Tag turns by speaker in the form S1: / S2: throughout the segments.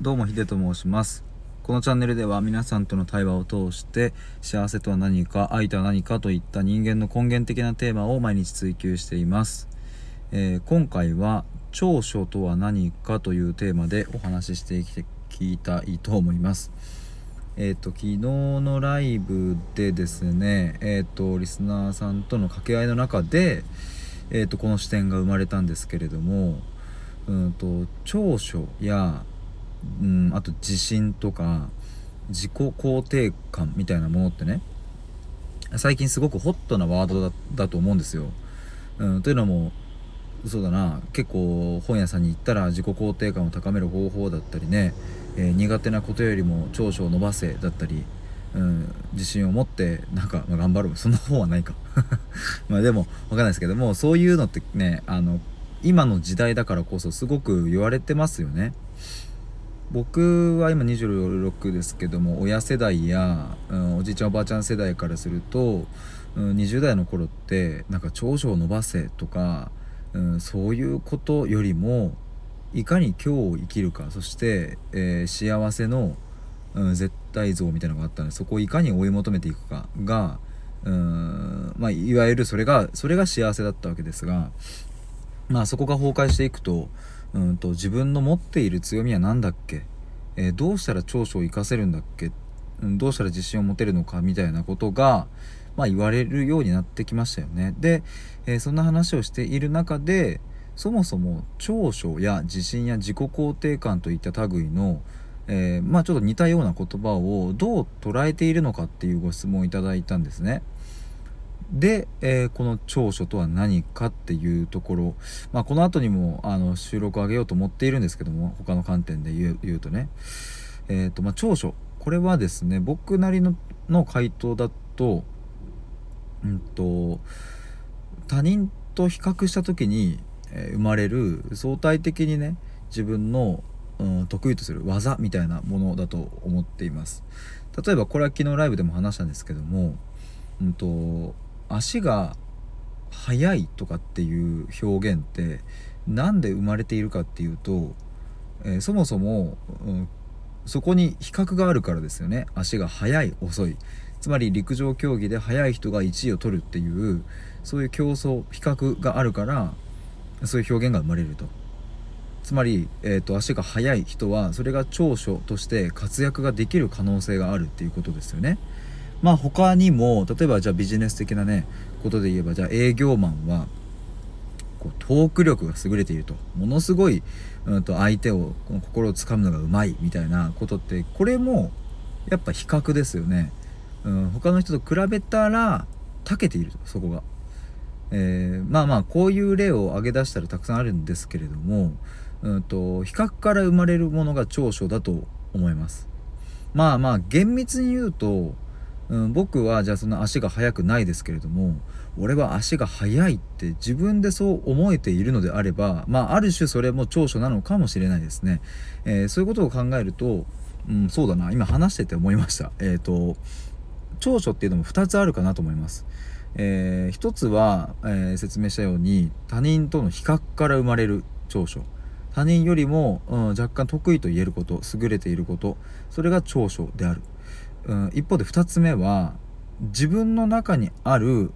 S1: どうもヒデと申します。このチャンネルでは皆さんとの対話を通して幸せとは何か愛とは何かといった人間の根源的なテーマを毎日追求しています、えー、今回は長所とは何かというテーマでお話ししていきたいと思います。えっ、ー、と昨日のライブでですねえっ、ー、とリスナーさんとの掛け合いの中でえっ、とこの視点が生まれたんですけれどもうんと長所やうん、あと自信とか自己肯定感みたいなものってね最近すごくホットなワードだと思うんですよ。うん、というのもそうだな結構本屋さんに行ったら自己肯定感を高める方法だったりね、えー、苦手なことよりも長所を伸ばせだったり、うん、自信を持ってなんか、まあ、頑張るそんな本はないか まあでも分かんないですけどもそういうのってねあの今の時代だからこそすごく言われてますよね。僕は今26ですけども親世代や、うん、おじいちゃんおばあちゃん世代からすると、うん、20代の頃ってなんか長所を伸ばせとか、うん、そういうことよりもいかに今日を生きるかそして、えー、幸せの、うん、絶対像みたいなのがあったのでそこをいかに追い求めていくかが、うんまあ、いわゆるそれがそれが幸せだったわけですが、まあ、そこが崩壊していくとうんと自分の持っている強みは何だっけ、えー、どうしたら長所を生かせるんだっけ、うん、どうしたら自信を持てるのかみたいなことが、まあ、言われるようになってきましたよね。で、えー、そんな話をしている中でそもそも長所や自信や自己肯定感といった類の、えー、まあちょっと似たような言葉をどう捉えているのかっていうご質問をいただいたんですね。で、えー、この長所とは何かっていうところ、まあ、この後にもあの収録を上げようと思っているんですけども他の観点で言う言うとね、えーとまあ、長所。これはですね僕なりのの回答だと,、うんと他人と比較した時に、え、生まれる相対的にね自分の、うん、得意とする技みたいなものだと思っています。例えばこれは昨日ライブでも話したんですけども、うんと足が速いとかっていう表現って何で生まれているかっていうと、えー、そもそも、うん、そこに比較があるからですよね。足が速い遅い。つまり陸上競技で速い人が1位を取るっていうそういう競争比較があるからそういう表現が生まれると。つまり、えーと足が速い人はそれが長所として活躍ができる可能性があるっていうことですよね。まあ他にも例えばじゃあビジネス的なねことで言えばじゃあ営業マンはこうトーク力が優れていると。ものすごい、うん、と相手をこの心をつかむのがうまいみたいなことってこれもやっぱ比較ですよね、うん、他の人と比べたら長けているそこが、えー、まあまあこういう例を挙げ出したらたくさんあるんですけれども、うんと比較から生まれるものが長所だと思います。まあまあ厳密に言うとうん、僕はじゃあその足が速くないですけれども俺は足が速いって自分でそう思えているのであればまあある種それも長所なのかもしれないですね、えー、そういうことを考えると、うん、そうだな。今話してて思いました。えっ、ー、と長所っていうのも2つあるかなと思います。えー、一つは、えー、説明したように他人との比較から生まれる長所。他人よりも、うん、若干得意と言えること優れていること。それが長所である。うん、一方で2つ目は自分の中にある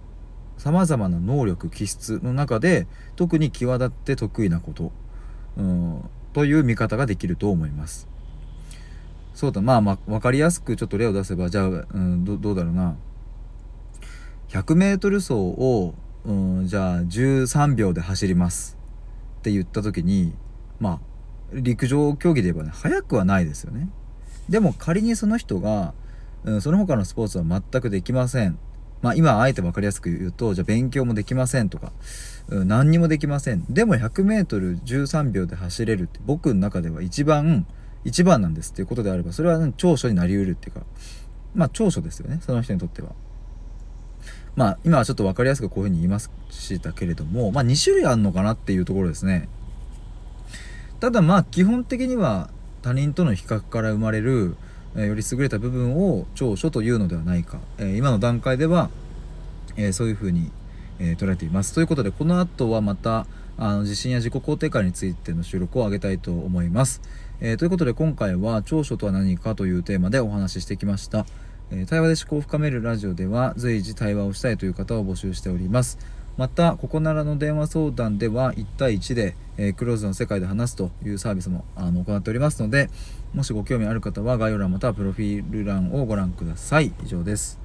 S1: さまざまな能力気質の中で特に際立って得意なこと、うん、という見方ができると思います。そうだまあま分かりやすくちょっと例を出せばじゃあ、うん、どどうだろうな 100m 走を、うん、じゃあ13秒で走りますって言った時にまあ陸上競技で言えばね速くはないですよね。でも仮にその人がうん、その他のスポーツは全くできません。まあ今あえて分かりやすく言うと、じゃあ勉強もできませんとか、うん、何にもできません。でも 100m13 秒で走れるって僕の中では一番、一番なんですっていうことであれば、それは、長所になりうるっていうか、まあ長所ですよね、その人にとっては。まあ今はちょっと分かりやすくこういうふうに言いましたけれども、まあ2種類あるのかなっていうところですね。ただまあ基本的には他人との比較から生まれるえより優れた部分を長所というのではないか、え今の段階では、えそういうふうに、え捉えています。ということでこの後はまた、あの自信や自己肯定感についての収録を上げたいと思います、え、ということで今回は長所とは何かというテーマでお話ししてきました、え、対話で思考を深めるラジオでは随時対話をしたいという方を募集しております。またここならの電話相談では1対1で、えー、クローズの世界で話すというサービスもあの行っておりますのでもしご興味ある方は概要欄またはプロフィール欄をご覧ください。以上です。